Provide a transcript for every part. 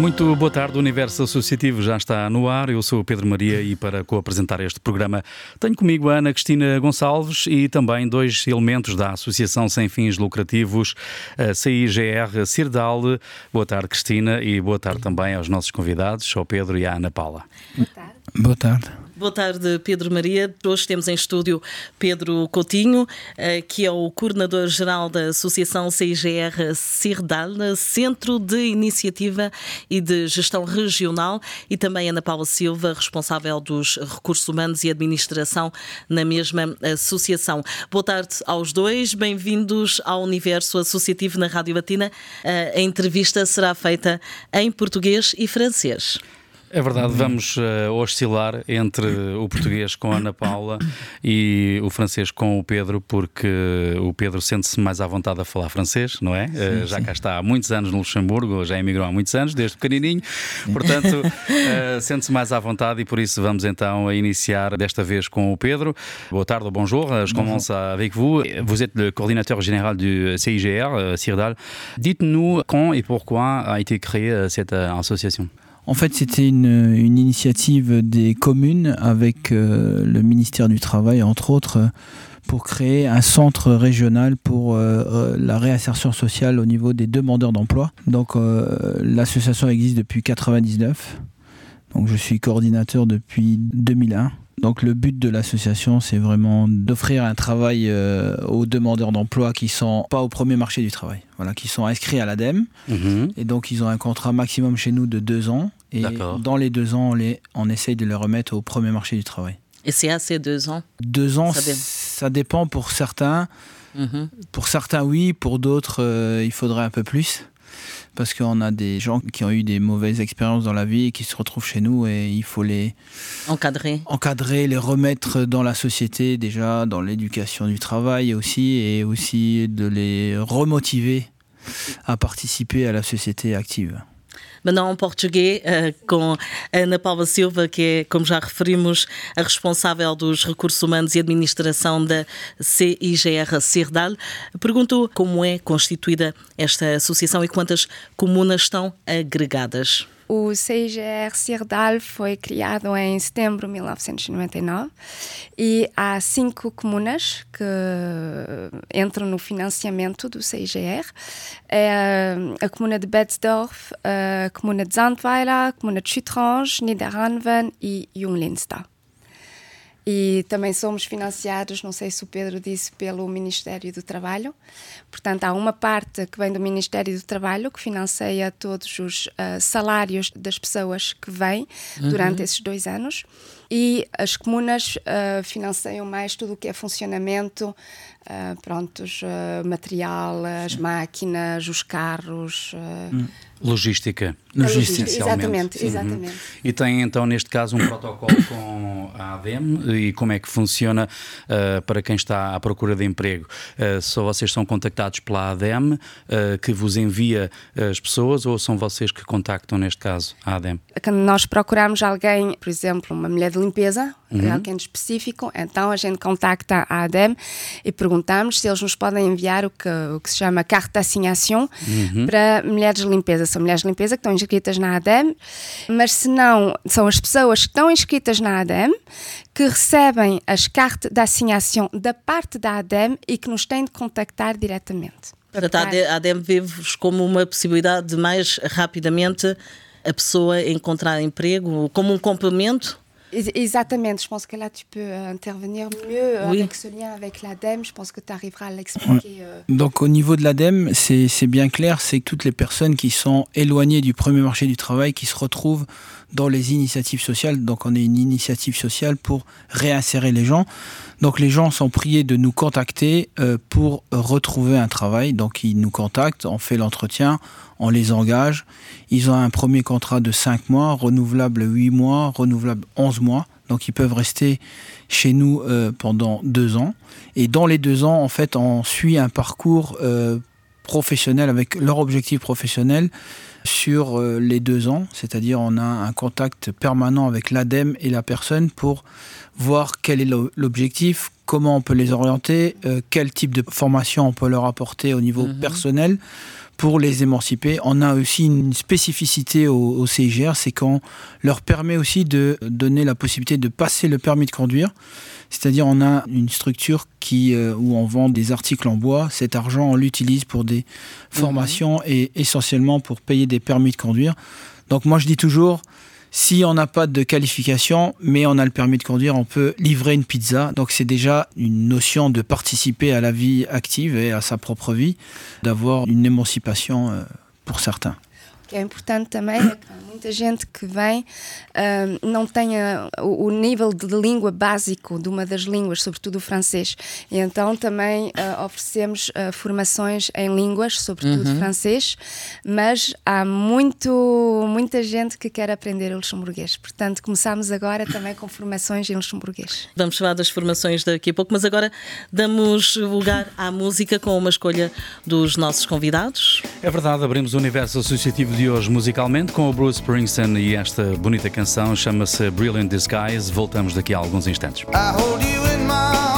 Muito boa tarde, o Universo Associativo já está no ar. Eu sou o Pedro Maria e para co-apresentar este programa tenho comigo a Ana Cristina Gonçalves e também dois elementos da Associação Sem Fins Lucrativos, a CIGR Cirdal. Boa tarde, Cristina, e boa tarde também aos nossos convidados, ao Pedro e à Ana Paula. Boa tarde. Boa tarde. Boa tarde, Pedro Maria. Hoje temos em estúdio Pedro Coutinho, eh, que é o coordenador-geral da Associação CIGR Cirdal, Centro de Iniciativa e de Gestão Regional, e também Ana Paula Silva, responsável dos Recursos Humanos e Administração na mesma associação. Boa tarde aos dois, bem-vindos ao Universo Associativo na Rádio Latina. Eh, a entrevista será feita em português e francês. É verdade, vamos uh, oscilar entre o português com a Ana Paula e o francês com o Pedro, porque o Pedro sente-se mais à vontade a falar francês, não é? Uh, já cá está há muitos anos no Luxemburgo, já emigrou há muitos anos, desde pequenininho, portanto, uh, sente-se mais à vontade e por isso vamos então a iniciar desta vez com o Pedro. Boa tarde ou bonjour, je commence avec vous. Vous êtes le coordinateur général du CIGR, Cirdal. Dites-nous quand et pourquoi a été créée cette association. En fait, c'était une, initiative des communes avec euh, le ministère du Travail, entre autres, euh, pour créer un centre régional pour euh, la réinsertion sociale au niveau des demandeurs d'emploi. Donc, l'association existe depuis 1999. Donc, je suis coordinateur depuis 2001. Donc le but de l'association, c'est vraiment d'offrir un travail euh, aux demandeurs d'emploi qui sont pas au premier marché du travail, voilà, qui sont inscrits à l'ADEME. Mhm. Et donc ils ont un contrat maximum chez nous de deux ans. Et dans les deux ans, on, les, on essaye de les remettre au premier marché du travail. Et c'est assez deux ans? Deux ans, ça, dé ça dépend pour certains. Mhm. Pour certains, oui. Pour d'autres, euh, il faudrait un peu plus parce qu'on a des gens qui ont eu des mauvaises expériences dans la vie et qui se retrouvent chez nous et il faut les encadrer, encadrer les remettre dans la société déjà, dans l'éducation du travail aussi et aussi de les remotiver à participer à la société active. Maintenant, en português, com Ana Paula Silva, que é, como já referimos, a responsável dos recursos humanos e administração da CIGR Cerdal. Pergunto como é constituída esta associação e quantas comunas estão agregadas. O CIGR Cirdal foi criado em setembro de 1999 e há cinco comunas que entram no financiamento do CIGR. É a comuna de Betzdorf, a comuna de Zandweiler, a comuna de Schütrange, Niederranven e Junglinsta. E também somos financiados, não sei se o Pedro disse, pelo Ministério do Trabalho. Portanto, há uma parte que vem do Ministério do Trabalho, que financia todos os uh, salários das pessoas que vêm uhum. durante esses dois anos. E as comunas uh, financiam mais tudo o que é funcionamento, uh, prontos, material, as máquinas, os carros. Hum. Logística. Logística, exatamente, exatamente. Uhum. E tem então neste caso um protocolo com a ADEM e como é que funciona uh, para quem está à procura de emprego? Uh, só vocês são contactados pela ADEM uh, que vos envia as pessoas ou são vocês que contactam neste caso a ADEM? Quando nós procuramos alguém, por exemplo, uma mulher de limpeza, uhum. alguém específico, então a gente contacta a ADEM e perguntamos se eles nos podem enviar o que, o que se chama carta d'assignation uhum. para mulheres de limpeza são mulheres de limpeza que estão inscritas na ADEM, mas se não, são as pessoas que estão inscritas na ADEM que recebem as cartas de assinação da parte da ADEM e que nos têm de contactar diretamente. Portanto, a ADEM vê-vos como uma possibilidade de mais rapidamente a pessoa encontrar emprego, como um complemento Exactement. Je pense que là, tu peux intervenir mieux oui. avec ce lien avec l'ADEME. Je pense que tu arriveras à l'expliquer. Euh... Donc, au niveau de l'ADEME, c'est bien clair, c'est que toutes les personnes qui sont éloignées du premier marché du travail, qui se retrouvent dans les initiatives sociales. Donc, on est une initiative sociale pour réinsérer les gens. Donc, les gens sont priés de nous contacter euh, pour retrouver un travail. Donc, ils nous contactent, on fait l'entretien, on les engage. Ils ont un premier contrat de 5 mois, renouvelable 8 mois, renouvelable 11 mois. Donc ils peuvent rester chez nous euh, pendant deux ans. Et dans les deux ans, en fait, on suit un parcours euh, professionnel avec leur objectif professionnel sur euh, les deux ans, c'est-à-dire on a un contact permanent avec l'ADEME et la personne pour voir quel est l'objectif, comment on peut les orienter, euh, quel type de formation on peut leur apporter au niveau mhm. personnel pour les émanciper. On a aussi une spécificité au, au CIGR, c'est qu'on leur permet aussi de donner la possibilité de passer le permis de conduire. C'est-à-dire on a une structure qui, euh, où on vend des articles en bois. Cet argent, on l'utilise pour des formations mhm. et essentiellement pour payer des permis de conduire. Donc moi, je dis toujours, si on n'a pas de qualification, mais on a le permis de conduire, on peut livrer une pizza. Donc c'est déjà une notion de participer à la vie active et à sa propre vie, d'avoir une émancipation euh, pour certains. Que é importante também é que muita gente que vem uh, não tenha o, o, nível de língua básico de uma das línguas, sobretudo o francês. E então também uh, oferecemos uh, formações em línguas, sobretudo uhum. francês, mas há muito, muita gente que quer aprender o luxemburguês. Portanto, começamos agora também com formações em luxemburguês. Vamos falar das formações daqui a pouco, mas agora damos lugar à música com uma escolha dos nossos convidados. É verdade, abrimos o universo associativo de hoje musicalmente com o Bruce Springsteen e esta bonita canção chama-se Brilliant Disguise. Voltamos daqui a alguns instantes. O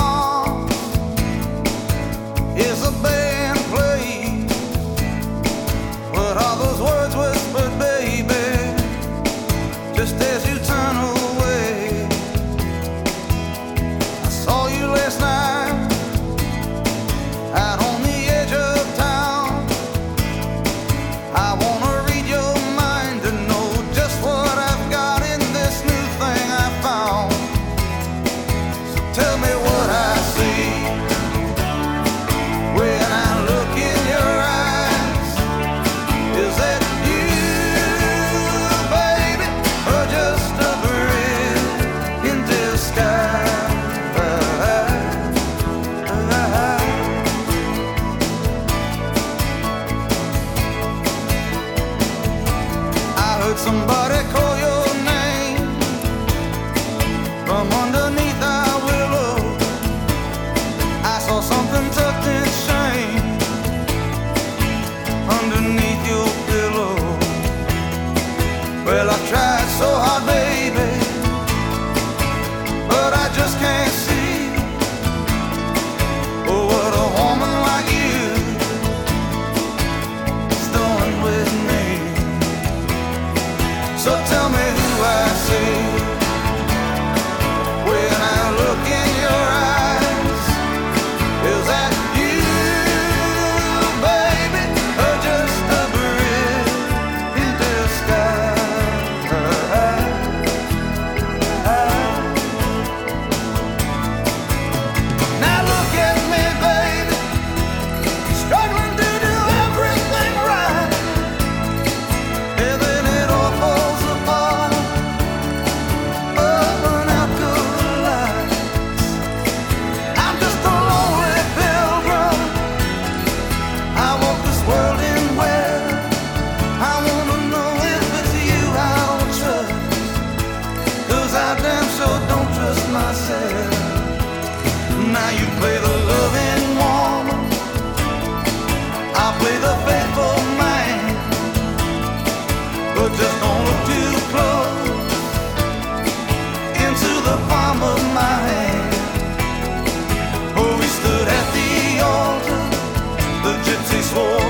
for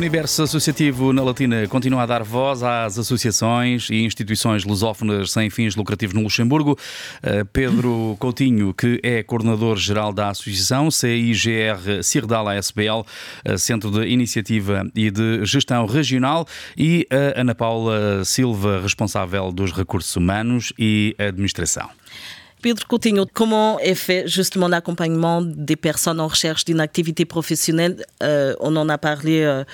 universo associativo na Latina continua a dar voz às associações e instituições lusófonas sem fins lucrativos no Luxemburgo. Uh, Pedro Coutinho, que é coordenador-geral da associação CIGR Cirdala SBL, uh, Centro de Iniciativa e de Gestão Regional, e a Ana Paula Silva, responsável dos recursos humanos e administração. Pedro Coutinho, comment est fait justement l'accompagnement des personnes en recherche d'une activité professionnelle? Euh, On en a parlé euh,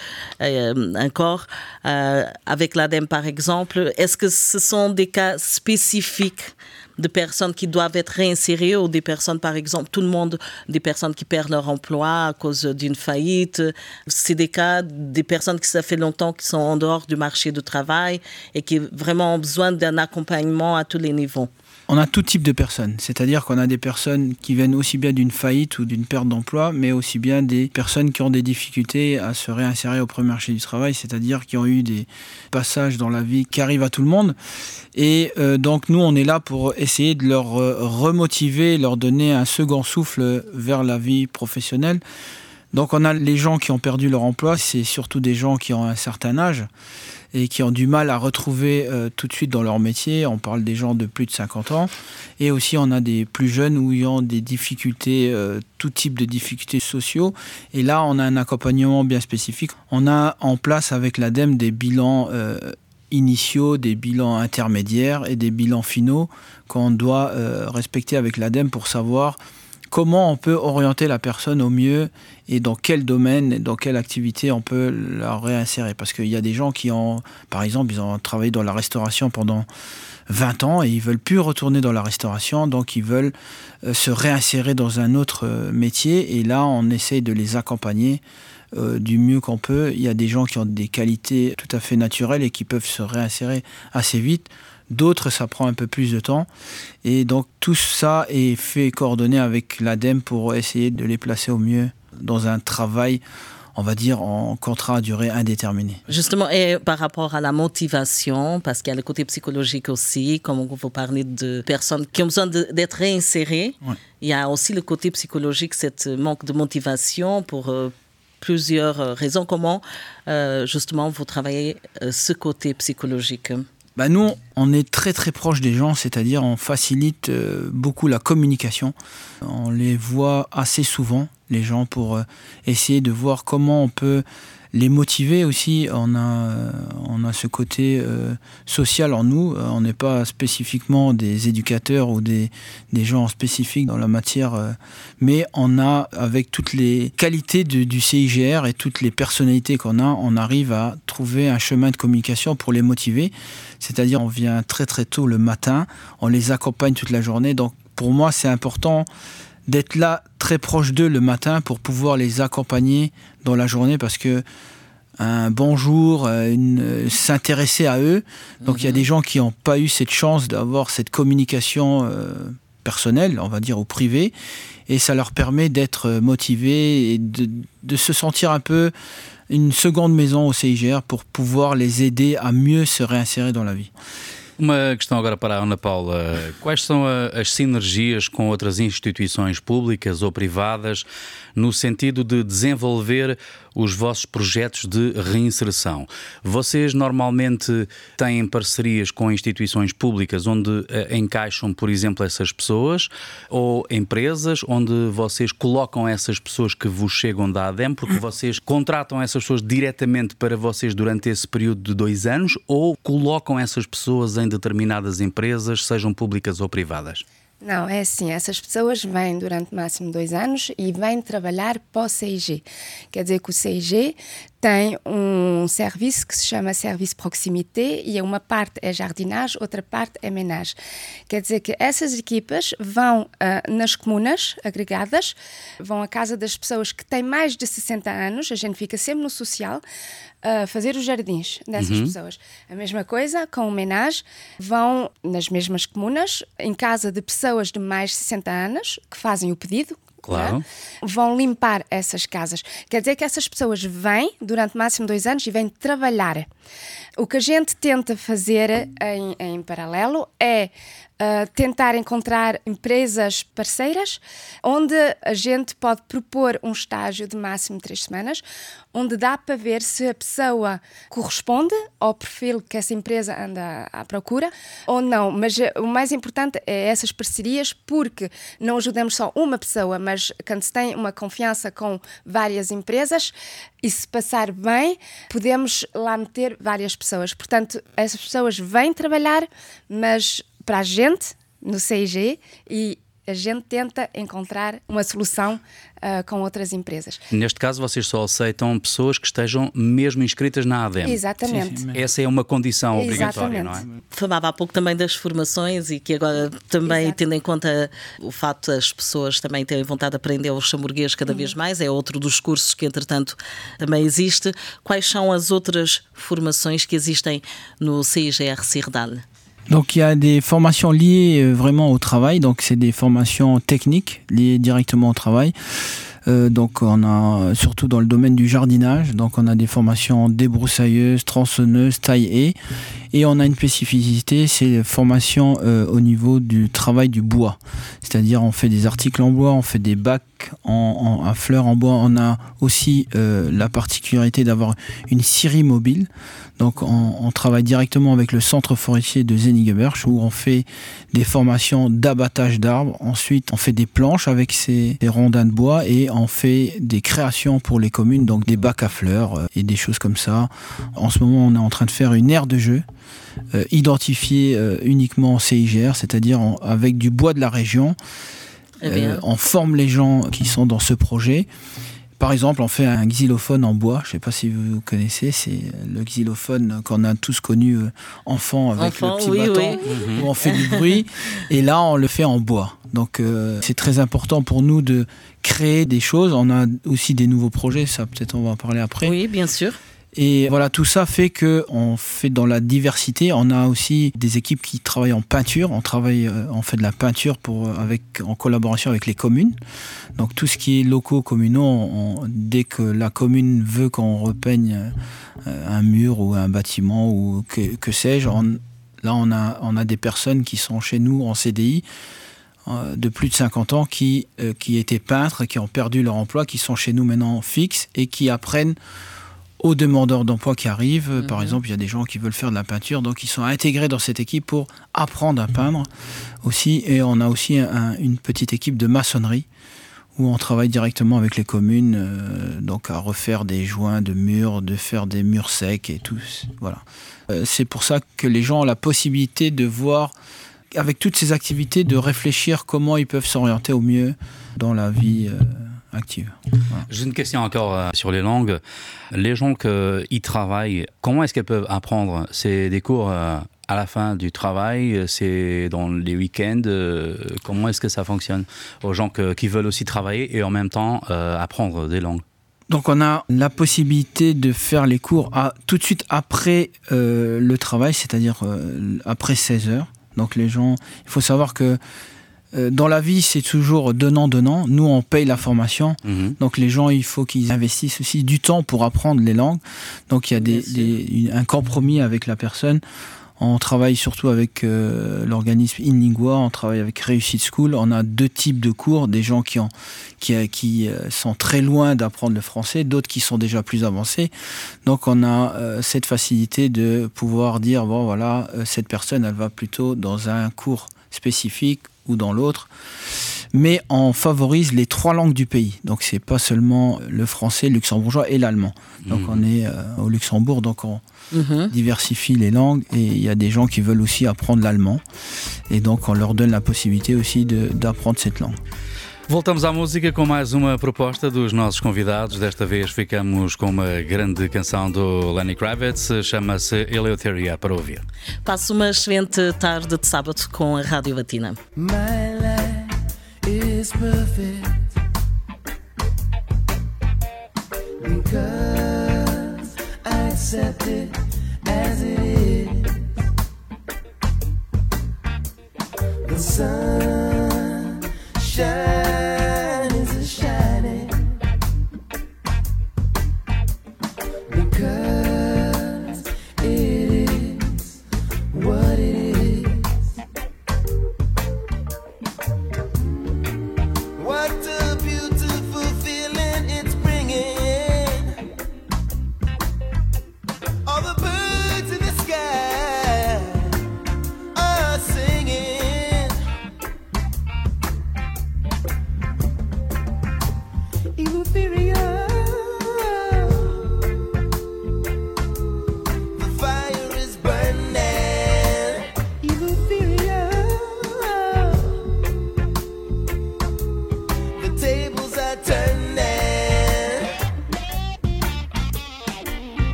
euh, encore avec l'ADEME par exemple. Est-ce que ce sont des cas spécifiques de personnes qui doivent être réinsérées ou des personnes, par exemple, tout le monde, des personnes qui perdent leur emploi à cause d'une faillite? C'est des cas des personnes qui ça fait longtemps qui sont en dehors du marché du travail et qui vraiment ont besoin d'un accompagnement à tous les niveaux. On a tout type de personnes, c'est-à-dire qu'on a des personnes qui viennent aussi bien d'une faillite ou d'une perte d'emploi, mais aussi bien des personnes qui ont des difficultés à se réinsérer au premier marché du travail, c'est-à-dire qui ont eu des passages dans la vie qui arrivent à tout le monde. Et euh, donc nous, on est là pour essayer de leur euh, remotiver, leur donner un second souffle vers la vie professionnelle. Donc on a les gens qui ont perdu leur emploi, c'est surtout des gens qui ont un certain âge et qui ont du mal à retrouver euh, tout de suite dans leur métier. On parle des gens de plus de 50 ans. Et aussi, on a des plus jeunes où ils ont des difficultés, euh, tout type de difficultés sociaux. Et là, on a un accompagnement bien spécifique. On a en place avec l'ADEME des bilans euh, initiaux, des bilans intermédiaires et des bilans finaux qu'on doit respecter avec l'ADEME pour savoir comment on peut orienter la personne au mieux et dans quel domaine, dans quelle activité on peut la réinsérer. Parce qu'il y a des gens qui ont, par exemple, ils ont travaillé dans la restauration pendant 20 ans et ils veulent plus retourner dans la restauration, donc ils veulent euh, se réinsérer dans un autre euh, métier et là on essaye de les accompagner euh, du mieux qu'on peut. Il y a des gens qui ont des qualités tout à fait naturelles et qui peuvent se réinsérer assez vite. D'autres, ça prend un peu plus de temps. Et donc tout ça est fait coordonner avec l'ADEME pour essayer de les placer au mieux dans un travail on va dire, en contrat à durée indéterminée. Justement, et par rapport à la motivation, parce qu'il y a le côté psychologique aussi, comme vous parlez de personnes qui ont besoin d'être réinsérées, il y a aussi le côté psychologique, cette manque de motivation pour euh, plusieurs raisons. Comment, euh, justement, vous travaillez euh, ce côté psychologique bah nous, on est très très proche des gens, c'est-à-dire on facilite euh, beaucoup la communication. On les voit assez souvent, les gens, pour euh, essayer de voir comment on peut les motiver aussi. On a, on a ce côté euh, social en nous. On n'est pas spécifiquement des éducateurs ou des, des gens spécifiques dans la matière, euh, mais on a, avec toutes les qualités du CIGR et toutes les personnalités qu'on a, on arrive à trouver un chemin de communication pour les motiver. C'est-à-dire, on vient très très tôt le matin, on les accompagne toute la journée. Donc, pour moi, c'est important d'être là très proche d'eux le matin pour pouvoir les accompagner dans la journée parce que un bonjour, euh, une, s'intéresser à eux. Donc il y a mhm. des gens qui n'ont pas eu cette chance d'avoir cette communication euh, personnelle, on va dire, au privé, et ça leur permet d'être motivés et de, de, se sentir un peu une seconde maison au CIGR pour pouvoir les aider à mieux se réinsérer dans la vie. Uma questão agora para a Ana Paula. Quais são as sinergias com outras instituições públicas ou privadas no sentido de desenvolver os vossos projetos de reinserção? Vocês normalmente têm parcerias com instituições públicas onde uh, encaixam, por exemplo, essas pessoas ou empresas onde vocês colocam essas pessoas que vos chegam da ADEM porque vocês contratam essas pessoas diretamente para vocês durante esse período de dois anos ou colocam essas pessoas em determinadas empresas, sejam públicas ou privadas? Não, é assim, essas pessoas vêm durante máximo dois anos e vêm trabalhar para o CIG. Quer dizer que o CIG tem um serviço que se chama Serviço Proximité e uma parte é jardinagem, outra parte é menagem. Quer dizer que essas equipas vão uh, nas comunas agregadas, vão à casa das pessoas que têm mais de 60 anos, a gente fica sempre no social, a uh, fazer os jardins dessas uhum. pessoas. A mesma coisa com o menage, vão nas mesmas comunas, em casa de pessoas de mais de 60 anos, que fazem o pedido, Claro. Vão limpar essas casas. Quer dizer que essas pessoas vêm durante máximo dois anos e vêm trabalhar. O que a gente tenta fazer em em paralelo é tentar encontrar empresas parceiras onde a gente pode propor um estágio de máximo três semanas, onde dá para ver se a pessoa corresponde ao perfil que essa empresa anda à procura ou não. Mas uh, o mais importante é essas parcerias, porque não ajudamos só uma pessoa, mas quando se tem uma confiança com várias empresas e se passar bem, podemos lá meter várias pessoas. Portanto, essas pessoas vêm trabalhar, mas para a gente no CIG e a gente tenta encontrar uma solução uh, com outras empresas. Neste caso, vocês só aceitam pessoas que estejam mesmo inscritas na ADEM. Exatamente. Sim, sim. Essa é uma condição obrigatória, não é? Falava há pouco também das formações e que agora também, Exato. tendo em conta o facto das pessoas também terem vontade de aprender o chamburguês cada uhum. vez mais, é outro dos cursos que, entretanto, também existe. Quais são as outras formações que existem no CIGR Cirdal? Donc il y a des formations liées euh, vraiment au travail, donc c'est des formations techniques liées directement au travail. Euh, donc on a surtout dans le domaine du jardinage, donc on a des formations débroussailleuses, tronçonneuses, taille et on a une spécificité, c'est les formations euh, au niveau du travail du bois. C'est-à-dire on fait des articles en bois, on fait des bacs en, à fleurs en bois. On a aussi euh, la particularité d'avoir une scierie mobile. Donc on, travaille directement avec le centre forestier de Zenigeberg où on fait des formations d'abattage d'arbres. Ensuite on fait des planches avec ces, rondins de bois et on fait des créations pour les communes, donc des bacs à fleurs euh, et des choses comme ça. En ce moment on est en train de faire une aire de jeu euh, identifiée uniquement en CIGR, c'est-à-dire avec du bois de la région. on forme les gens qui sont dans ce projet par exemple, on fait un xylophone en bois. Je ne sais pas si vous connaissez, c'est le xylophone qu'on a tous connu euh, enfant avec le petit bâton où on fait du bruit. Et là, on le fait en bois. Donc, euh, c'est très important pour nous de créer des choses. On a aussi des nouveaux projets. Ça, peut-être, on va en parler après. Oui, bien sûr. Et voilà, tout ça fait que on fait dans la diversité. On a aussi des équipes qui travaillent en peinture. On travaille, euh, on fait de la peinture pour avec en collaboration avec les communes. Donc tout ce qui est locaux communaux, dès que la commune veut qu'on repeigne euh, un mur ou un bâtiment ou que, sais-je, là on a on a des personnes qui sont chez nous en CDI euh, de plus de 50 ans qui, qui étaient peintres, qui ont perdu leur emploi, qui sont chez nous maintenant fixes et qui apprennent aux demandeurs d'emploi qui arrivent. Par mhm. exemple, il y a des gens qui veulent faire de la peinture, donc ils sont intégrés dans cette équipe pour apprendre à peindre aussi. Et on a aussi une petite équipe de maçonnerie où on travaille directement avec les communes, euh, donc à refaire des joints de murs, de faire des murs secs et tout. Voilà. Euh, c'est pour ça que les gens ont la possibilité de voir, avec toutes ces activités, de réfléchir comment ils peuvent s'orienter au mieux dans la vie. Euh, active. J'ai une question encore euh, sur les langues. Les gens qui travaillent, comment est-ce qu'elles peuvent apprendre? C'est des cours euh, à la fin du travail, c'est dans les week-ends. Euh, comment est-ce que ça fonctionne? Aux gens qui veulent aussi travailler et en même temps apprendre des langues donc on a la possibilité de faire les cours à, tout de suite après le travail, c'est-à-dire après 16 heures. Donc les gens, il faut savoir que euh, dans la vie, c'est toujours donnant-donnant. Nous, on paye la formation. Mhm. Donc, les gens, il faut qu'ils investissent aussi du temps pour apprendre les langues. Donc, il y a des, un compromis avec la personne. On travaille surtout avec euh, l'organisme InLingua, on travaille avec Réussite School. On a deux types de cours, des gens qui, ont, qui, qui euh, sont très loin d'apprendre le français, d'autres qui sont déjà plus avancés. Donc on a cette facilité de pouvoir dire, bon voilà, cette personne, elle va plutôt dans un cours spécifique ou dans l'autre, mais on favorise les trois langues du pays. Donc c'est pas seulement le français, le luxembourgeois et l'allemand. Donc mhm. on est euh, au Luxembourg, donc on mhm. diversifie les langues et il y a des gens qui veulent aussi apprendre l'allemand et donc on leur donne la possibilité aussi d'apprendre cette langue. Voltamos à música com mais uma proposta dos nossos convidados. Desta vez ficamos com uma grande canção do Lenny Kravitz, chama-se Eleuteria para ouvir. Passo uma excelente tarde de sábado com a Rádio Latina. My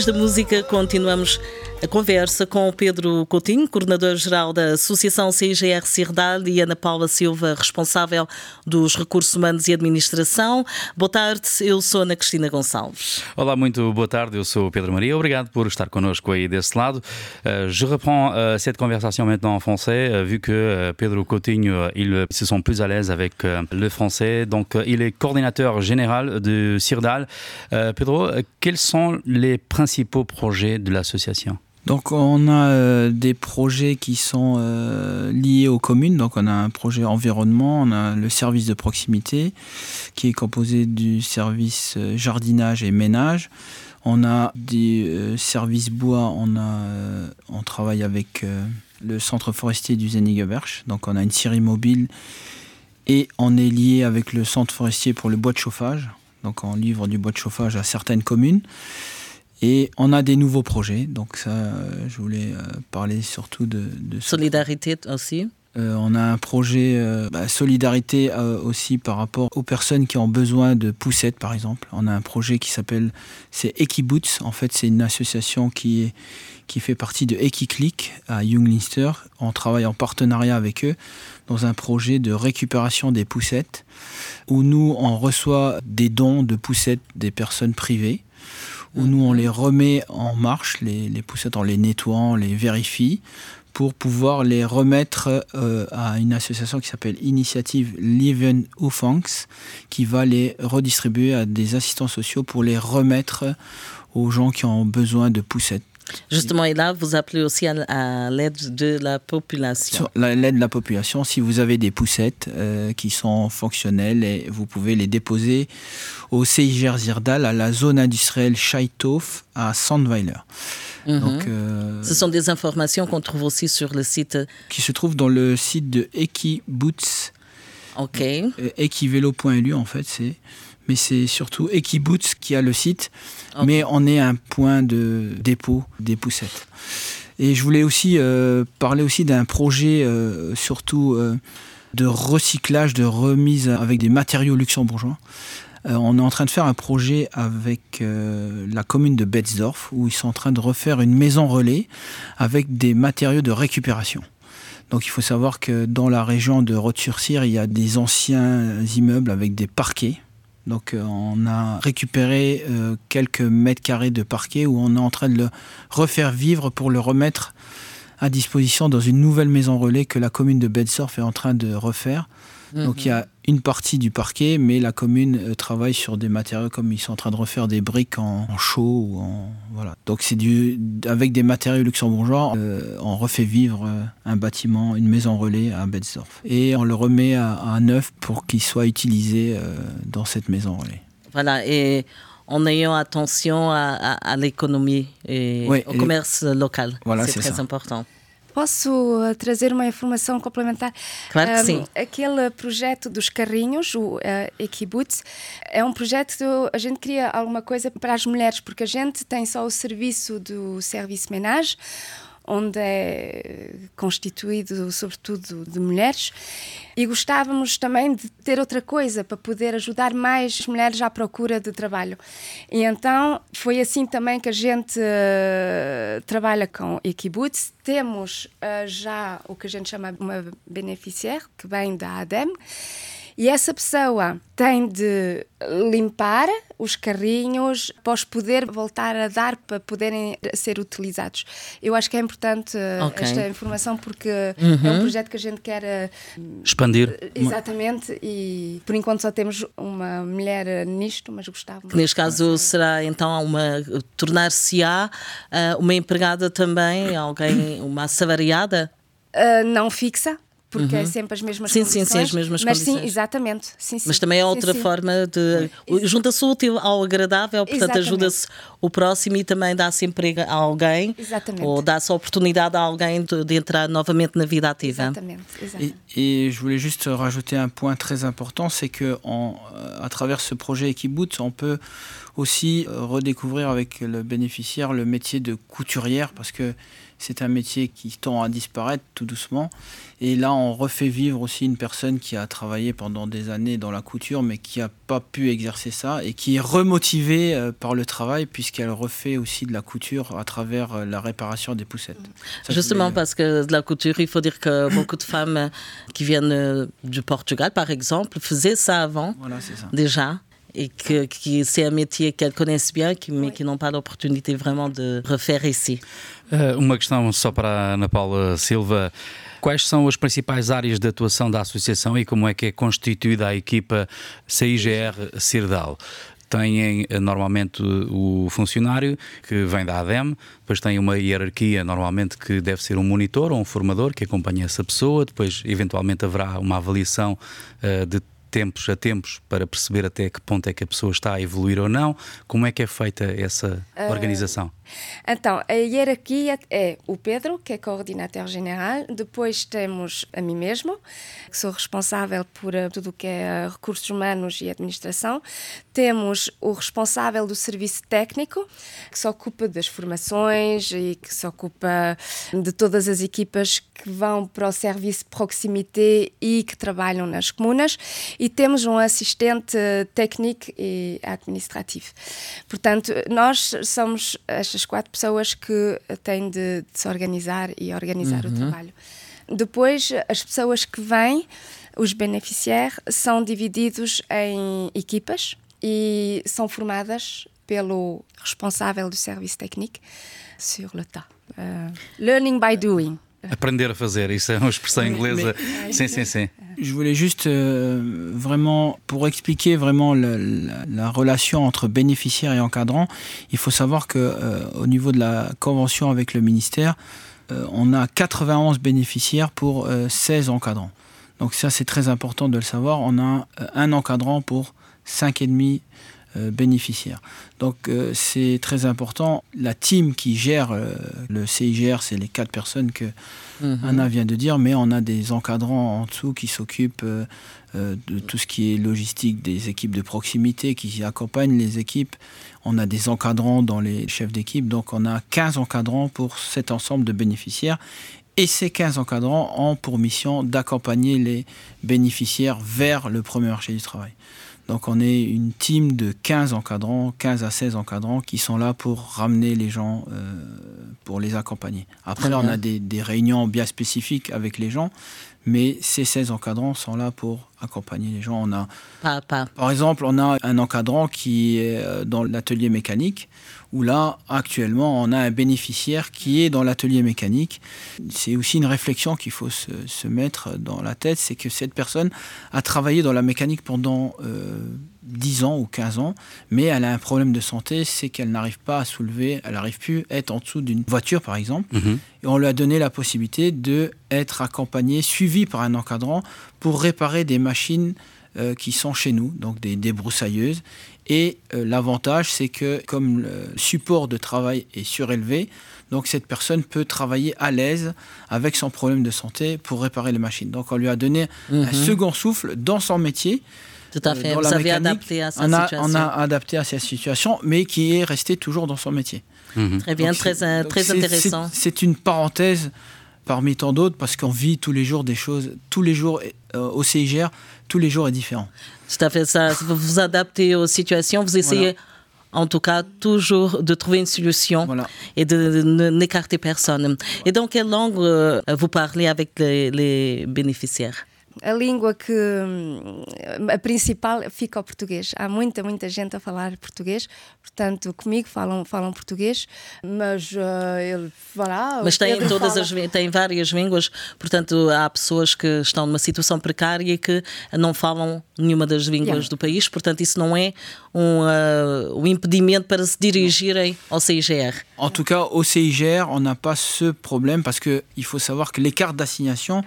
Depois da música, continuamos a conversa com Pedro Coutinho, coordenador-geral da Associação CIGR Cirdade, e Ana Paula Silva, responsável dos Recursos Humanos e Administração. Boa tarde, eu sou Ana Cristina Gonçalves. Olá, muito boa tarde, eu sou Pedro Maria, obrigado por estar connosco aí desse lado. Euh, je reprends euh, cette conversation maintenant en français, euh, vu que Pedro Coutinho, euh, il se sent plus à l'aise avec le français. Donc, il est coordinateur général de CIRDAL. Pedro, quels sont les principaux projets de l'association Donc on a euh, des projets qui sont euh, liés aux communes. Donc on a un projet environnement, on a le service de proximité qui est composé du service euh, jardinage et ménage. On a des services bois, on, travaille avec le centre forestier du Zenigeberg. Donc on a une scierie mobile et on est lié avec le centre forestier pour le bois de chauffage. Donc on livre du bois de chauffage à certaines communes. Et on a des nouveaux projets, donc ça, euh, je voulais euh, parler surtout de, de. Solidarité aussi. Euh, on a un projet euh, bah, solidarité euh, aussi par rapport aux personnes qui ont besoin de poussettes, par exemple. On a un projet qui s'appelle, c'est Equiboots. En fait, c'est une association qui est qui fait partie de Equiclick à Younglinster. On travaille en partenariat avec eux dans un projet de récupération des poussettes où nous on reçoit des dons de poussettes des personnes privées où nous on les remet en marche, les, poussettes, on les nettoie, on les vérifie pour pouvoir les remettre euh, à une association qui s'appelle Initiative Leven Ufangs, qui va les redistribuer à des assistants sociaux pour les remettre aux gens qui ont besoin de poussettes. Justement, et là, vous appelez aussi à, à l'aide de la population. L'aide de la population, si vous avez des poussettes euh, qui sont fonctionnelles, et vous pouvez les déposer au CIGR Zirdal à la zone industrielle Scheithof à Sandweiler. Mhm. Donc, euh, Ce sont des informations qu'on trouve aussi sur le site. qui se trouve dans le site de Equiboots, OK. euh, equivélo.lu en fait, c'est. Mais c'est surtout Equiboots qui a le site, mais on est un point de dépôt des poussettes. Et je voulais aussi euh, parler aussi d'un projet euh, surtout euh, de recyclage, de remise avec des matériaux luxembourgeois. On est en train de faire un projet avec la commune de Betzdorf où ils sont en train de refaire une maison relais avec des matériaux de récupération. Donc il faut savoir que dans la région de Roth-sur-Cire, il y a des anciens immeubles avec des parquets. Donc euh, on a récupéré euh, quelques mètres carrés de parquet où on est en train de le refaire vivre pour le remettre à disposition dans une nouvelle maison relais que la commune de Betzdorf est en train de refaire. Donc il y a une partie du parquet, mais la commune euh, travaille sur des matériaux comme ils sont en train de refaire des briques en, en chaux ou en voilà. Donc c'est du avec des matériaux luxembourgeois, euh, on refait vivre euh, un bâtiment, une maison relais à Betzdorf et on le remet à, à neuf pour qu'il soit utilisé euh, dans cette maison relais. Voilà, et en ayant attention à, à- à l'économie et Oui, au et- commerce local. Voilà, c'est c'est très ça. important. Posso uh, trazer uma informação complementar? Claro que Um, sim. Aquele projeto dos carrinhos, o uh, é um projeto, a gente queria alguma coisa para as mulheres, porque a gente tem só o serviço do serviço menage, onde é constituído sobretudo de mulheres, e gostávamos também de ter outra coisa para poder ajudar mais mulheres à procura de trabalho. E então foi assim também que a gente eh, trabalha com Equiboots. Temos eh, já o que a gente chama uma beneficiária, que vem da ADEM, e essa pessoa tem de limpar os carrinhos para os poder voltar a dar para poderem ser utilizados. Eu acho que é importante eh, Ok. esta informação porque é um projeto que a gente quer eh, Expandir. exatamente e por enquanto só temos uma mulher eh, nisto, mas gostávamos. Que neste caso será então uma tornar-se-á ah, uma empregada também, alguém, uma assalariada? Uh, não fixa, porque é sempre as mesmas Sim, sim, condições. sim, as mesmas mas condições. sim, exatamente. Sim, sim. Mas também é Sim, outra sim. forma de. Junta-se o útil ao agradável, portanto, ajuda-se o próximo e também dá-se emprego a alguém. Exatamente. Ou dá-se a oportunidade a alguém de, de entrar novamente na vida ativa. Exatamente, exatamente. Et, et je voulais juste rajouter un point très important, c'est que en, euh, à travers ce projet Equiboot, on peut aussi euh, redécouvrir avec le bénéficiaire le métier de couturière parce que c'est un métier qui tend à disparaître tout doucement. Et là, on refait vivre aussi une personne qui a travaillé pendant des années dans la couture, mais qui n'a pas pu exercer ça et qui est remotivée euh, par le travail puisqu'elle refait aussi de la couture à travers euh, la réparation des poussettes. Ça, je Justement voulais- parce que de la couture, il faut dire que beaucoup de femmes qui viennent du Portugal, par exemple, faisaient ça avant Voilà, c'est ça. déjà. Et que, que c'est un métier qu'elles connaissent bien, qui- mais qui n'ont pas l'opportunité vraiment de refaire ici. Uh, uma questão só para a Ana Paula Silva. Quais são as principais áreas de atuação da associação e como é que é constituída a equipa CIGR Cirdal? Têm eh, normalmente o funcionário que vem da ADEM, depois tem uma hierarquia, normalmente que deve ser um monitor ou um formador que acompanha essa pessoa, depois eventualmente haverá uma avaliação eh, de tempos a tempos para perceber até que ponto é que a pessoa está a evoluir ou não. Como é que é feita essa organização? Então, a hierarquia é o Pedro, que é coordenador general, depois temos a mim mesmo, que sou responsável por eh, tudo o que é eh, recursos humanos e administração. Temos o responsável do serviço técnico, que se ocupa das formações e que se ocupa de todas as equipas que vão para o serviço de proximité e que trabalham nas comunas. E temos um assistente técnico e administrativo. Portanto, nós somos estas quatro pessoas que têm de, de se organizar e organizar o trabalho. Depois, as pessoas que vêm, os beneficiários, são divididos em equipas e são formadas pelo responsável do serviço técnico sur le tas. Uh, learning by doing. Aprender a fazer, isso é uma expressão inglesa. Sim, sim, sim. Je voulais juste euh, vraiment, pour expliquer vraiment la, la- la relation entre bénéficiaire et encadrant, il faut savoir que euh, au niveau de la convention avec le ministère, euh, on a 91 bénéficiaires pour euh, 16 encadrants. Donc ça, c'est très important de le savoir. On a euh, un encadrant pour 5,5 euh, bénéficiaires. Donc euh, c'est très important. La team qui gère euh, le CIGR, c'est les quatre personnes que Anna vient de dire, mais on a des encadrants en dessous qui s'occupent euh, euh, de tout ce qui est logistique, des équipes de proximité qui accompagnent les équipes. On a des encadrants dans les chefs d'équipe, donc on a 15 encadrants pour cet ensemble de bénéficiaires. Et ces 15 encadrants ont pour mission d'accompagner les bénéficiaires vers le premier marché du travail. Donc on est une team de 15 encadrants, 15 à 16 encadrants qui sont là pour ramener les gens, euh, pour les accompagner. Après là, on a des, des réunions bien spécifiques avec les gens, mais ces 16 encadrants sont là pour accompagner les gens. On a, Pas, pas. par exemple, on a un encadrant qui est euh, dans l'atelier mécanique, où là, actuellement, on a un bénéficiaire qui est dans l'atelier mécanique. C'est aussi une réflexion qu'il faut se, se mettre dans la tête, c'est que cette personne a travaillé dans la mécanique pendant euh, 10 ans ou 15 ans, mais elle a un problème de santé, c'est qu'elle n'arrive pas à soulever, elle n'arrive plus à être en dessous d'une voiture, par exemple. Mhm. Et on lui a donné la possibilité d'être accompagné, suivi par un encadrant pour réparer des machines euh, qui sont chez nous, donc des débroussailleuses. Et euh, l'avantage, c'est que comme le support de travail est surélevé, donc cette personne peut travailler à l'aise avec son problème de santé pour réparer les machines. Donc on lui a donné un Mhm. second souffle dans son métier. Tout à Euh, fait. Vous avez adapté à sa On a, situation. on a adapté à sa situation, mais qui est resté toujours dans son métier. Très bien, Donc, très, très intéressant. C'est une parenthèse parmi tant d'autres parce qu'on vit tous les jours des choses, tous les jours euh, au CIGR, tous les jours est différent. Tout à fait. Ça, vous vous adaptez aux situations. Vous essayez, en tout cas, toujours de trouver une solution Voilà. et de, n'écarter personne. Et dans quelle langue euh, vous parlez avec les, les bénéficiaires? A língua que hum, a principal fica o português. Há muita, muita gente a falar português, portanto, comigo falam, falam português, mas eh, ele, o Mas têm Pedro todas fala- as têm várias línguas, portanto há pessoas que estão numa situação precária e que não falam nenhuma das línguas Yeah. do país, portanto isso não é um, ah, um impedimento para se dirigirem ao CIGR. En tout cas, au CIGR, on n'a pas ce problème parce qu'il faut savoir que les cartes d'assignation,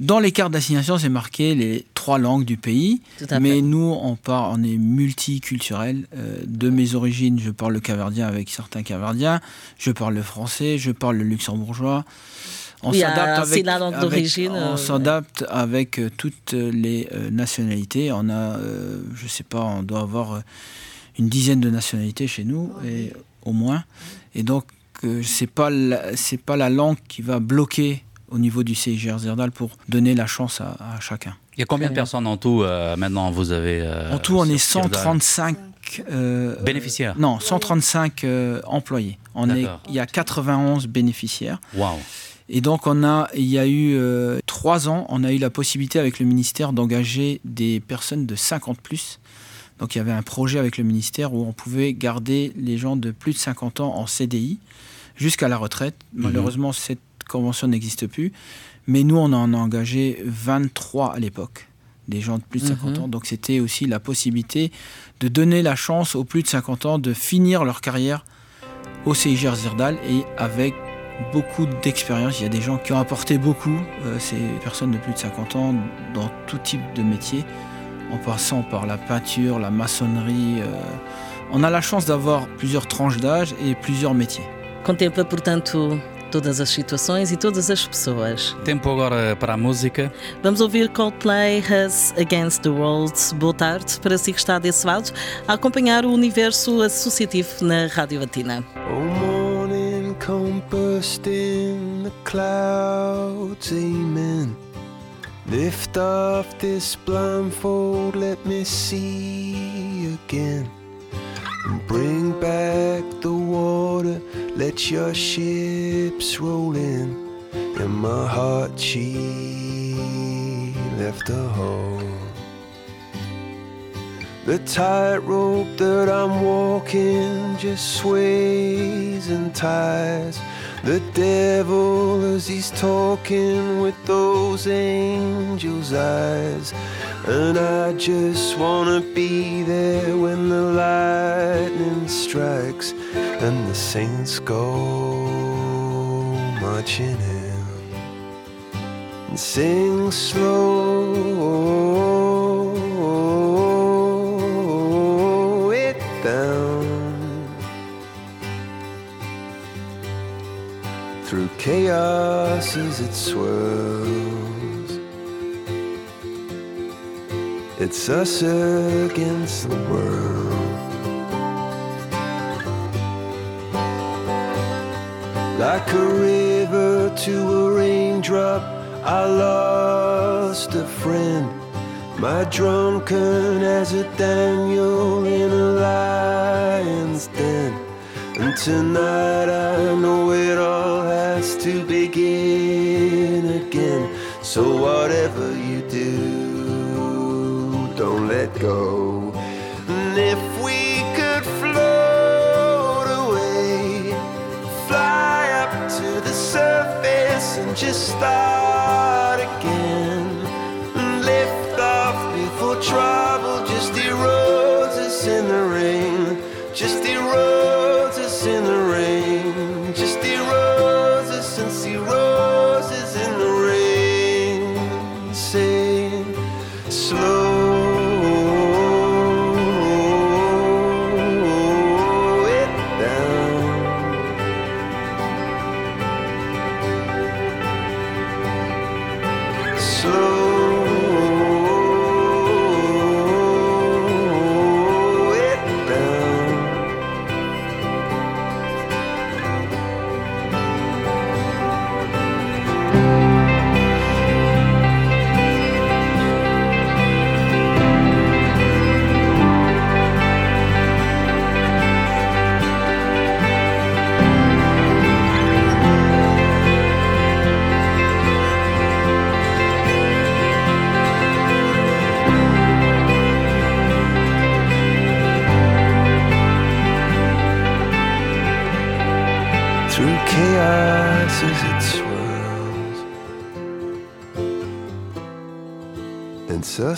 dans les cartes d'assignation, c'est marqué les trois langues du pays. Mais fait. nous, on, part, on est multiculturel. Euh, de mes origines, je parle le caverdien avec certains caverdiens. Je parle le français, je parle le luxembourgeois. On Oui, à- s'adapte c'est avec, la langue avec- d'origine, on euh, s'adapte avec euh, toutes les euh, nationalités. On a, euh, je sais pas, on doit avoir euh, une dizaine de nationalités chez nous, et, au moins. Et donc, euh, c'est pas c'est pas la langue qui va bloquer au niveau du CIGR Zerdal pour donner la chance à, à chacun. Il y a combien de personnes en tout euh, maintenant vous avez euh, en tout, on est sur Sirdal 135 euh, Bénéficiaires. non, 135 euh, employés. On est, D'accord. il y a 91 bénéficiaires. Waouh. Et donc, on a, il y a eu euh, trois ans, on a eu la possibilité avec le ministère d'engager des personnes de 50 plus. Donc, il y avait un projet avec le ministère où on pouvait garder les gens de plus de 50 ans en CDI jusqu'à la retraite. Malheureusement, cette convention n'existe plus. Mais nous, on en a engagé 23 à l'époque, des gens de plus de 50 Mhm. ans. Donc, c'était aussi la possibilité de donner la chance aux plus de 50 ans de finir leur carrière au CIGR Zirdal et avec beaucoup d'expérience. Il y a des gens qui ont apporté beaucoup, euh, ces personnes de plus de 50 ans, dans tout type de métier, en passant par la peinture, la maçonnerie. euh. On a la chance d'avoir plusieurs tranches d'âge et plusieurs métiers. Portanto, todas as situações e todas as pessoas. Tempo agora para a música. Vamos ouvir Coldplay Us Against the World. Boa tarde para si que está desse lado a acompanhar o universo associativo na Rádio Latina. Oh, morning come bursting the clouds, amen. Lift off this blindfold, let me see again. And bring back the water, let your ships roll in. And my heart, she left a hole. The tightrope that I'm walking just sways and ties. The devil as he's talking with those angels' eyes. And I just wanna be there when the lightning strikes and the saints go marching in. And sing slow. Chaos as it swirls. It's us against the world. Like a river to a raindrop, I lost a friend. My drunken as a Daniel in a lion's den. And tonight I know it all to be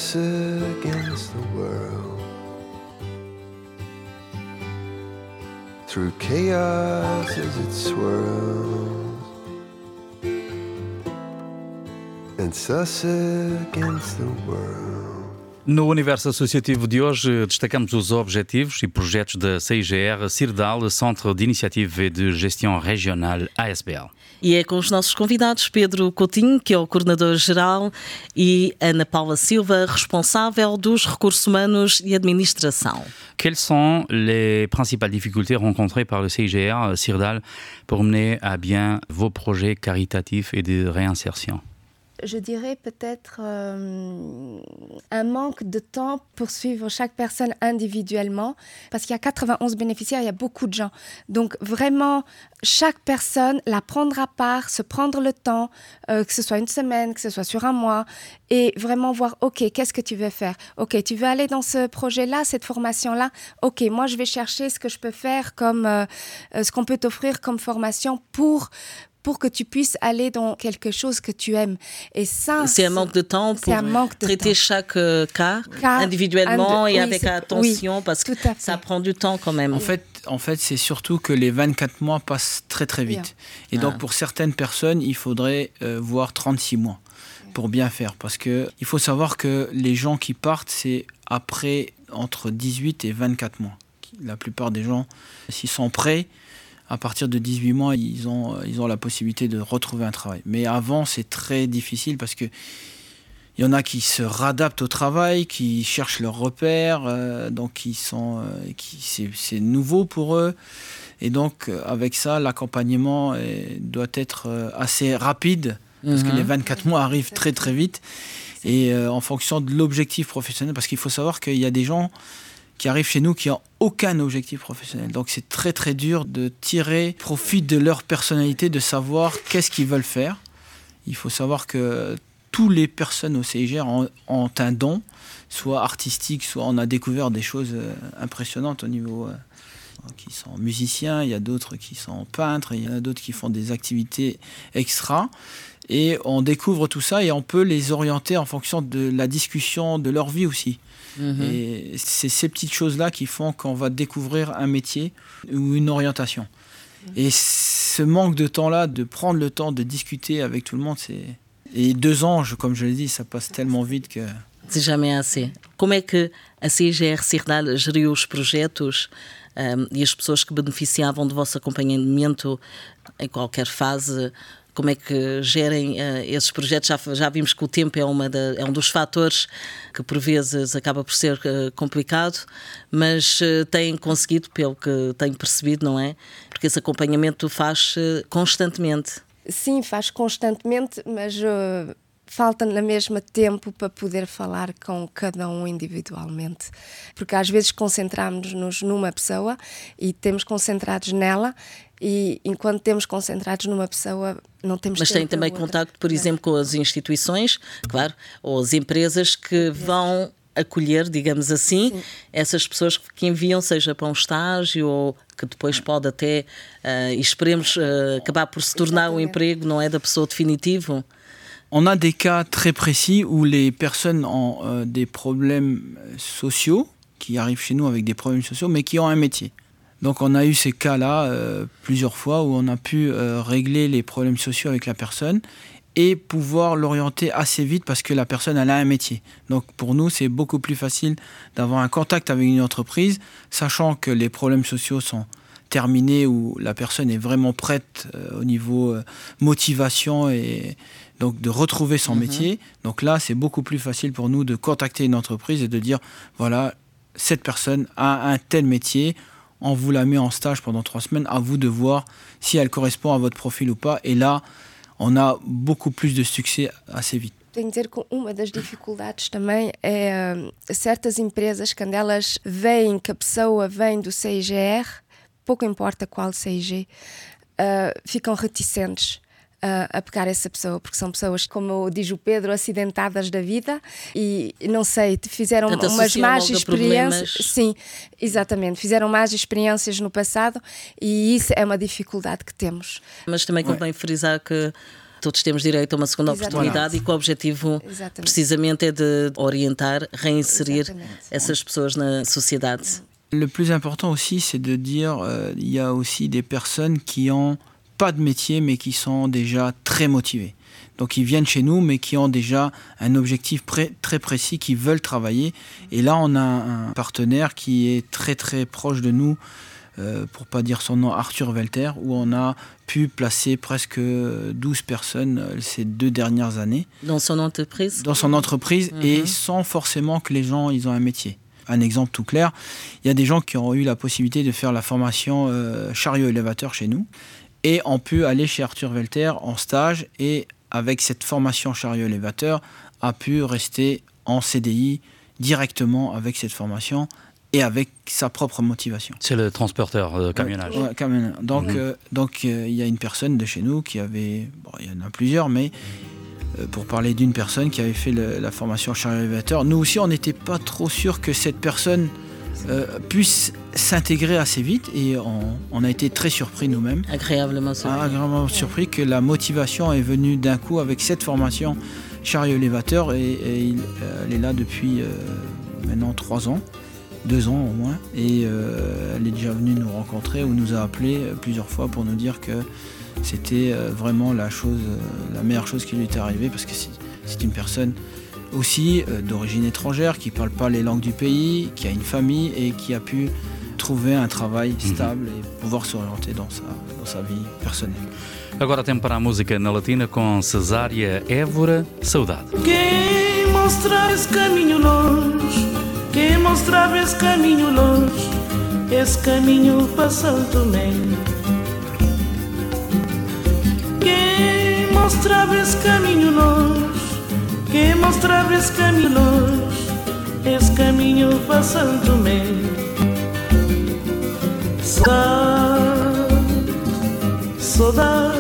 us against the world. Through chaos as it swirls. It's us against the world. No universo associativo de hoje, destacamos os objetivos e projetos da CIGR Cirdal, Centre d'Initiative et de Gestion Régionale ASBL. E é com os nossos convidados Pedro Coutinho, que é o coordenador-geral, e Ana Paula Silva, responsável dos recursos humanos e administração. Quelles sont les principales difficultés rencontrées par le CIGR Cirdal pour mener à bien vos projets caritatifs et de réinsertion je dirais peut-être euh, un manque de temps pour suivre chaque personne individuellement, parce qu'il y a 91 bénéficiaires, il y a beaucoup de gens. Donc vraiment, chaque personne la prendre à part, se prendre le temps, euh, que ce soit une semaine, que ce soit sur un mois, et vraiment voir, OK, qu'est-ce que tu veux faire? OK, tu veux aller dans ce projet-là, cette formation-là? OK, moi je vais chercher ce que je peux faire comme, euh, ce qu'on peut t'offrir comme formation pour pour que tu puisses aller dans quelque chose que tu aimes. Et ça, C'est un manque de temps pour un manque de traiter temps. chaque euh, cas, Cas individuellement indi- et oui, avec attention parce que ça prend du temps quand même. En fait, en fait c'est surtout que les 24 mois passent très très vite. Bien. Et donc Ah. pour certaines personnes, il faudrait euh, voir 36 mois pour bien faire. Parce que il faut savoir que les gens qui partent, c'est après entre 18 et 24 mois. La plupart des gens, s'ils sont prêts, à partir de 18 mois, ils ont, euh, ils ont la possibilité de retrouver un travail. Mais avant, c'est très difficile parce que il y en a qui se radaptent au travail, qui cherchent leurs repères, euh, donc ils sont, euh, qui, c'est, nouveau pour eux. Et donc, euh, avec ça, l'accompagnement doit être assez rapide, parce que Mhm. les 24 mois arrivent très très vite. Et en fonction de l'objectif professionnel, parce qu'il faut savoir qu'il y a des gens qui arrivent chez nous qui n'ont aucun objectif professionnel. Donc c'est très très dur de tirer profit de leur personnalité, de savoir qu'est-ce qu'ils veulent faire. Il faut savoir que toutes les personnes au CIGR ont, un don, soit artistique, soit on a découvert des choses euh, impressionnantes au niveau euh, qui sont musiciens, il y a d'autres qui sont peintres, il y en a d'autres qui font des activités extra. Et on découvre tout ça et on peut les orienter en fonction de la discussion de leur vie aussi. Mhm. Et c'est ces petites choses-là qui font qu'on va découvrir un métier ou une orientation. Et ce manque de temps-là, de prendre le temps de discuter avec tout le monde, c'est... Et deux ans, je- comme je l'ai dit, ça passe tellement vite que... Se jamais assez. Como é que a CIGR Cirdal geriu os projetos um, e as pessoas que beneficiavam do vosso acompanhamento em qualquer fase? Como é que gerem uh, esses projetos? Já, já vimos que o tempo é, uma da, é um dos fatores que por vezes acaba por ser uh, complicado, mas uh, têm conseguido, pelo que tenho percebido, não é? Porque esse acompanhamento faz constantemente. Sim, faz constantemente, mas uh, falta na mesma tempo para poder falar com cada um individualmente. Porque às vezes concentramos-nos numa pessoa e temos concentrados nela e enquanto temos concentrados numa pessoa, não temos Mas tem também contacto, por exemplo, com as instituições, claro, ou as empresas que vão acolher, digamos assim, Sim. essas pessoas que enviam, seja para um estágio ou que depois pode até, uh, esperemos, uh, acabar por se tornar um emprego, não é, da pessoa definitivo. On a des cas très précis où les personnes ont euh, des problèmes sociaux, qui arrivent chez nous avec des problèmes sociaux, mais qui ont un métier. Donc on a eu ces cas-là euh, plusieurs fois où on a pu euh, régler les problèmes sociaux avec la personne et pouvoir l'orienter assez vite parce que la personne a un métier. Donc pour nous c'est beaucoup plus facile d'avoir un contact avec une entreprise, sachant que les problèmes sociaux sont terminés ou la personne est vraiment prête au niveau motivation et donc de retrouver son mhm. métier. Donc là c'est beaucoup plus facile pour nous de contacter une entreprise et de dire voilà cette personne a un tel métier, on vous la met en stage pendant trois semaines, à vous de voir si elle correspond à votre profil ou pas. Et là, on a beaucoup plus de succès assez vite. Tenho que dizer que uma das dificuldades também é uh, certas empresas, quando elas veem que a pessoa vem do CIGR, pouco importa qual CIG, uh, ficam reticentes. Uh, a pegar essa pessoa, porque são pessoas, como diz o Pedro, acidentadas da vida e não sei, fizeram Portanto, umas más experiências. Sim, exatamente, fizeram más experiências no passado e isso é uma dificuldade que temos. Mas também convém frisar que todos temos direito a uma segunda Exatamente. oportunidade e que o objetivo Exatamente. precisamente é de orientar, reinserir Exatamente. essas pessoas na sociedade. Le plus important aussi, c'est de dire euh, il y a aussi des personnes qui ont pas de métier mais qui sont déjà très motivés. Donc ils viennent chez nous mais qui ont déjà un objectif très précis, qui veulent travailler. Et là on a un partenaire qui est très très proche de nous, euh, pour pas dire son nom, Arthur Velter, où on a pu placer presque 12 personnes euh, ces deux dernières années. Dans son entreprise Dans son entreprise et mhm. sans forcément que les gens ils ont un métier un exemple tout clair, il y a des gens qui ont eu la possibilité de faire la formation euh, chariot élévateur chez nous et ont pu aller chez Arthur Velter en stage et avec cette formation chariot élévateur a pu rester en CDI directement avec cette formation et avec sa propre motivation. C'est le transporteur de camionnage. Donc, mhm. euh, donc euh, il y a une personne de chez nous qui avait, il y en a plusieurs, mais euh, pour parler d'une personne qui avait fait la formation chariot élévateur, nous aussi on n'était pas trop sûr que cette personne puisse s'intégrer assez vite et on, a été très surpris nous-mêmes. Agréablement surpris. Ah, agréablement surpris que la motivation est venue d'un coup avec cette formation chariot élévateur et, elle est là depuis maintenant trois ans deux ans au moins. Et euh, elle est déjà venue nous rencontrer ou nous a appelé euh, plusieurs fois pour nous dire que c'était euh, vraiment la chose, la meilleure chose qui lui était arrivée parce que c'est une personne aussi d'origine étrangère qui ne parle pas les langues du pays, qui a une famille et qui a pu trouver un travail mhm. stable et pouvoir s'orienter dans sa, dans sa vie personnelle. Agora tempo para a música na latina com Cesária Évora, Saudade. Quem mostrar esse caminho longe? Que mostrava esse caminho longe, esse caminho Santo Tomé. Quem mostrava esse caminho longe, que mostrava esse caminho longe, esse caminho Tomé. Saudade, saudade,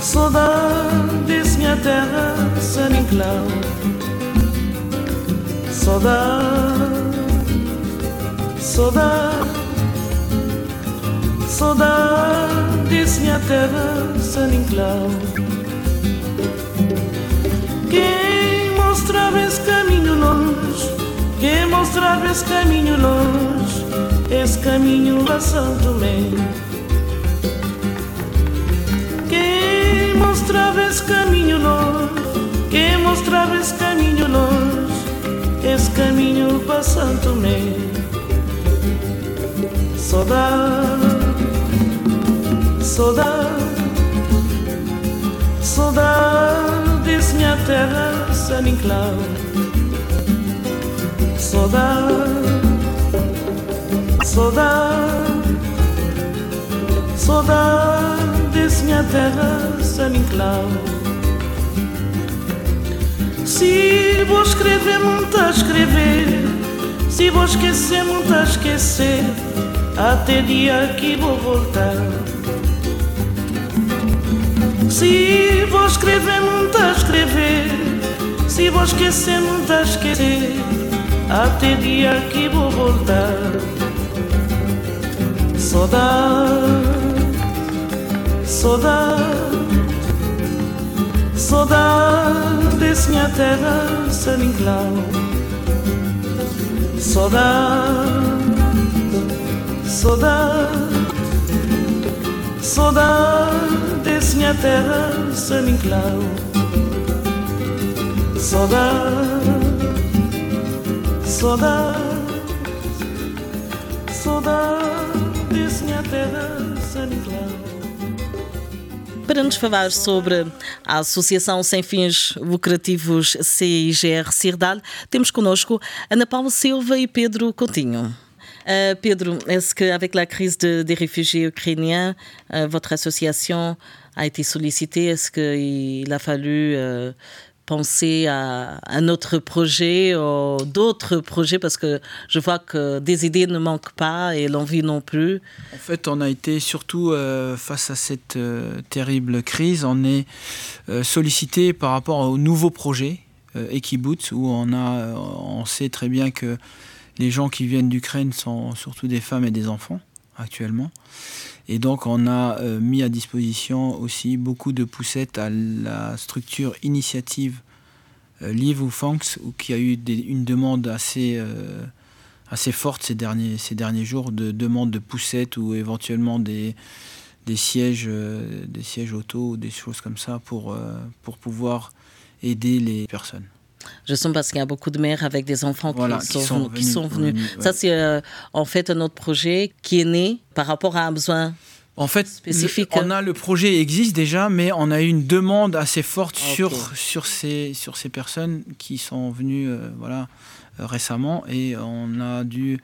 saudade desse minha terra, San Inclau. Saudade, saudade, saudade disse minha terra San Mostrava esse caminho longe, quem mostrava esse caminho longe, esse caminho a São Tomé. Quem esse caminho longe que mostrava esse caminho longe, esse caminho para Santo Tomé. Saudade, saudade, saudade desse minha terra, San Inclau. Saudade, saudade, saudade desse minha terra, San Inclau. Se vou escrever, muito a escrever. Se vou esquecer, muito a esquecer. Até dia que vou voltar. Se vou escrever, muito a escrever. Se vou esquecer, muito a esquecer. Até dia que vou voltar. Saudade, saudade. Saudade desse minha terra, San Inclau Saudade, saudade Saudade minha terra, San Inclau Saudade, saudade Saudade minha terra, San Inclau Para nos falar sobre a Associação Sem Fins Lucrativos CIGR Cirdal, temos connosco Ana Paula Silva et Pedro Coutinho. Uh, Pedro, est-ce qu'avec la crise de, des réfugiés ukrainiens, uh, votre association a été sollicitée Est-ce qu'il a fallu uh, penser à un autre projet d'autres projets? Parce que je vois que des idées ne manquent pas et l'envie non plus. En fait, on a été surtout euh, face à cette euh, terrible crise, on est euh, sollicité par rapport aux nouveaux projets euh, Ekiboot où on a on sait très bien que les gens qui viennent d'Ukraine sont surtout des femmes et des enfants actuellement. Et donc on a euh, mis à disposition aussi beaucoup de poussettes à la structure initiative euh, Live ou Fanks, où qui a eu une demande assez, euh, assez forte ces derniers, ces derniers jours, de demande de poussettes ou éventuellement des, des sièges, des sièges auto ou des choses comme ça pour, pour pouvoir aider les personnes. Je sens parce qu'il y a beaucoup de mères avec des enfants Voilà, qui, qui sont, sont qui sont venus, venus. venus, Ça, c'est euh, en fait un autre projet qui est né par rapport à un besoin. En fait, Spécifique, le- on a le projet existe déjà, mais on a eu une demande assez forte Ok. sur, sur, ces, sur ces personnes qui sont venues euh, voilà, euh, récemment et on a dû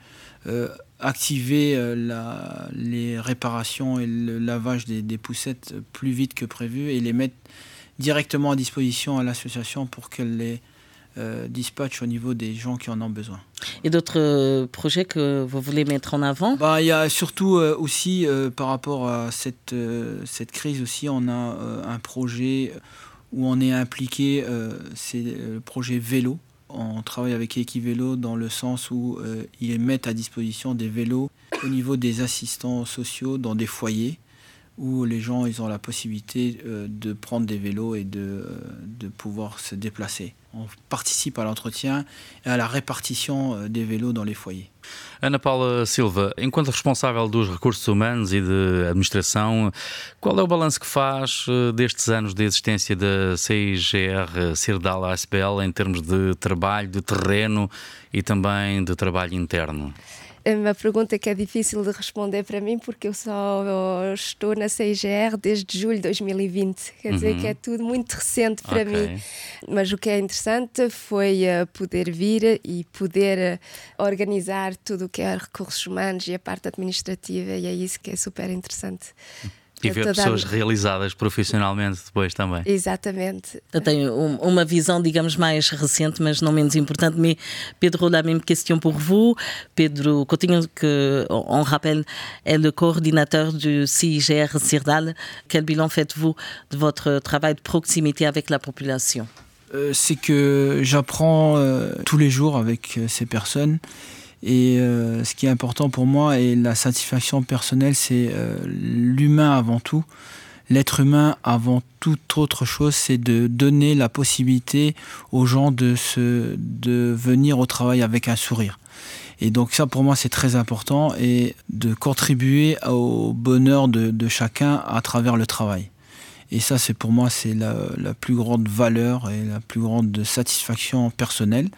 euh, activer la, les réparations et le lavage des, des poussettes plus vite que prévu et les mettre directement à disposition à l'association pour qu'elle les euh, dispatche au niveau des gens qui en ont besoin. Et d'autres euh, projets que vous voulez mettre en avant? Bah, il y a surtout euh, aussi par rapport à cette, cette crise aussi, on a un projet où on est impliqué, c'est le projet vélo. On travaille avec Equivélo dans le sens où ils mettent à disposition des vélos au niveau des assistants sociaux dans des foyers où les gens ils ont la possibilité de prendre des vélos et de, de pouvoir se déplacer. On participe à l'entretien et à la répartition euh, des vélos dans les foyers. Ana Paula Silva, enquanto responsável dos recursos humanos e de administração, qual é o balanço que faz eh, destes anos de existência da CIGR Cirdal ASPL em termos de trabalho, de terreno e também de trabalho interno? É uma pergunta que é difícil de responder para mim porque eu só estou na CIGR desde julho de 2020. Quer dizer que é tudo muito recente para Ok. mim. Mas o que é interessante foi eh, poder vir e poder eh, organizar tudo o que é recursos humanos e a parte administrativa, e é isso que é super interessante. E ver pessoas realizadas profissionalmente depois também. Exatamente. Eu tenho um- uma visão, digamos, mais recente, mas não menos importante. Mais Pedro, la même question pour vous. Pedro Coutinho, que on rappelle, est le coordinateur du CIGR Cirdal. Quel bilan faites-vous de votre travail de proximité avec la population? Euh, c'est que j'apprends euh, tous les jours avec euh, ces personnes. Et euh, ce qui est important pour moi et la satisfaction personnelle, c'est euh, l'humain avant tout. L'être humain avant toute autre chose, c'est de donner la possibilité aux gens de, se, de venir au travail avec un sourire. Et donc ça, pour moi, c'est très important et de contribuer au bonheur de, de chacun à travers le travail. Et ça, c'est pour moi, c'est la, la plus grande valeur et la plus grande satisfaction personnelle.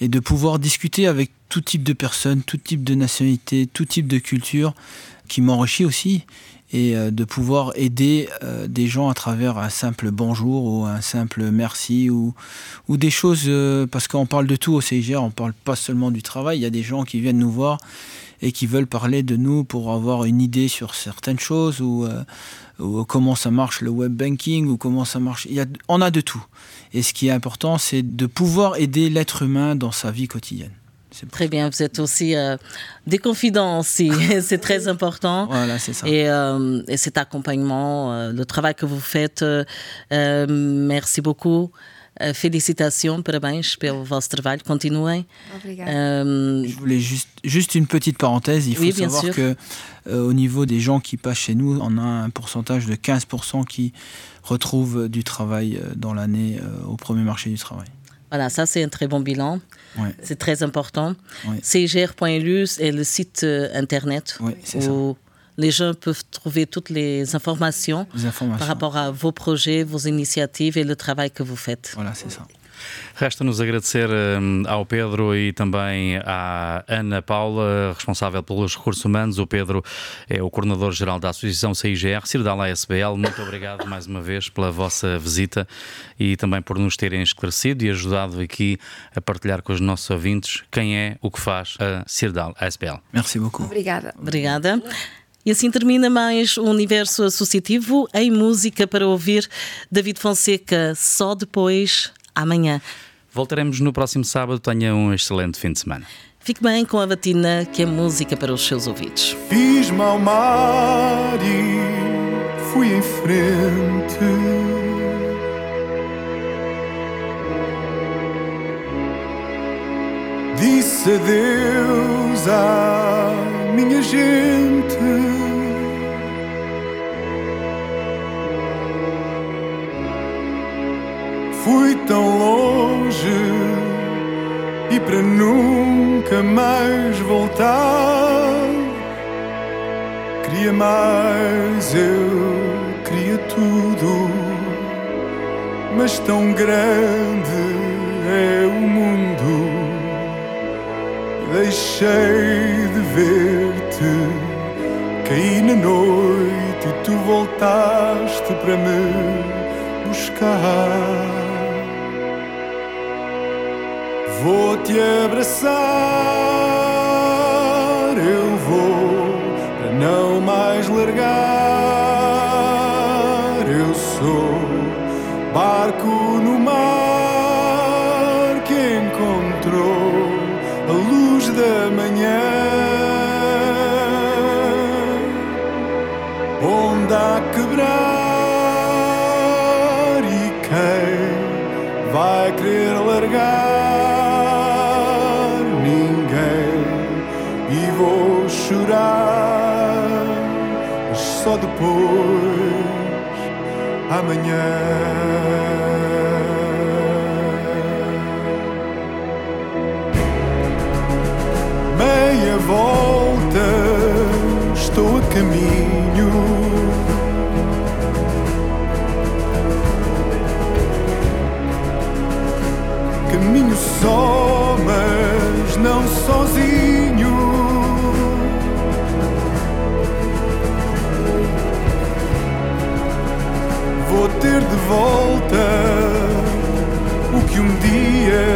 Et de pouvoir discuter avec tout type de personnes, tout type de nationalité, tout type de culture, qui m'enrichit aussi et euh, de pouvoir aider euh, des gens à travers un simple bonjour ou un simple merci ou, ou des choses, euh, parce qu'on parle de tout au CIGR, on parle pas seulement du travail, il y a des gens qui viennent nous voir et qui veulent parler de nous pour avoir une idée sur certaines choses ou, ou comment ça marche le web banking ou comment ça marche. Il y a, on a de tout. Et ce qui est important, c'est de pouvoir aider l'être humain dans sa vie quotidienne. Très bien, vous êtes aussi euh, des confidents aussi, c'est très important. Voilà, c'est ça. Et, euh, et, cet accompagnement, euh, le travail que vous faites, merci beaucoup. félicitations, parabéns pelo vosso trabalho, continuem. Je voulais juste, juste une petite parenthèse. Il faut oui, savoir sûr. que au niveau des gens qui passent chez nous, on a un pourcentage de 15% qui retrouvent du travail dans l'année au premier marché du travail. Voilà, ça c'est un très bon bilan. Ouais. C'est très important. Ouais. Est le site euh, internet où les gens peuvent trouver toutes les informations, Les informations. par rapport à vos projets, vos initiatives et le travail que vous faites. Voilà, c'est ça. Resta-nos agradecer um, ao Pedro e também à Ana Paula, responsável pelos recursos humanos. O Pedro é o coordenador-geral da Associação CIGR, Cirdala SBL. Muito obrigado mais uma vez pela vossa visita e também por nos terem esclarecido e ajudado aqui a partilhar com os nossos ouvintes quem é, o que faz a Cirdal SBL. Merci beaucoup. Obrigada. Obrigada. E assim termina mais o universo associativo em música para ouvir David Fonseca só depois, amanhã. Voltaremos no próximo sábado. Tenha um excelente fim de semana. Fique bem com a batina, que é música para os seus ouvidos. Fiz-me ao mar e fui em frente. Disse adeus à minha gente. Fui tão longe e para nunca mais voltar. Queria mais, eu queria tudo, mas tão grande é o mundo. Deixei de ver-te. Caí na noite e tu voltaste para me buscar. Vou te abraçar, eu vou para não mais largar. Eu sou barco no mar amanhã. Meia volta, estou a caminho. Caminho só, ter de volta o que um dia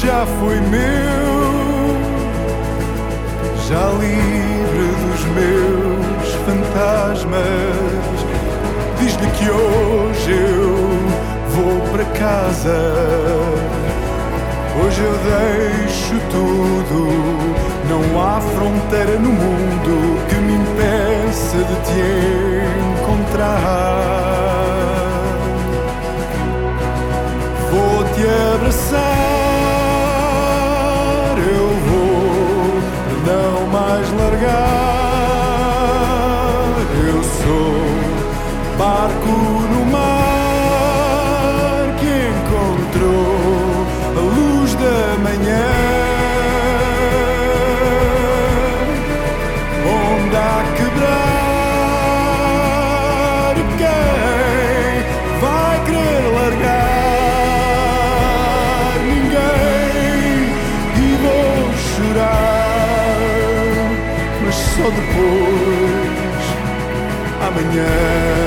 já foi meu já livre dos meus fantasmas. Diz-lhe que hoje eu vou para casa. Hoje eu deixo tudo. Não há fronteira no mundo que me impeça de te encontrar. Abraçar, eu vou não mais largar. Eu sou barco Yeah.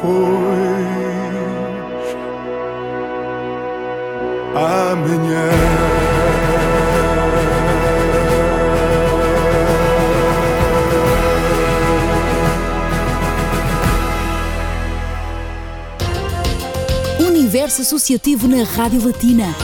Depois amanhã. Universo Associativo na Rádio Latina.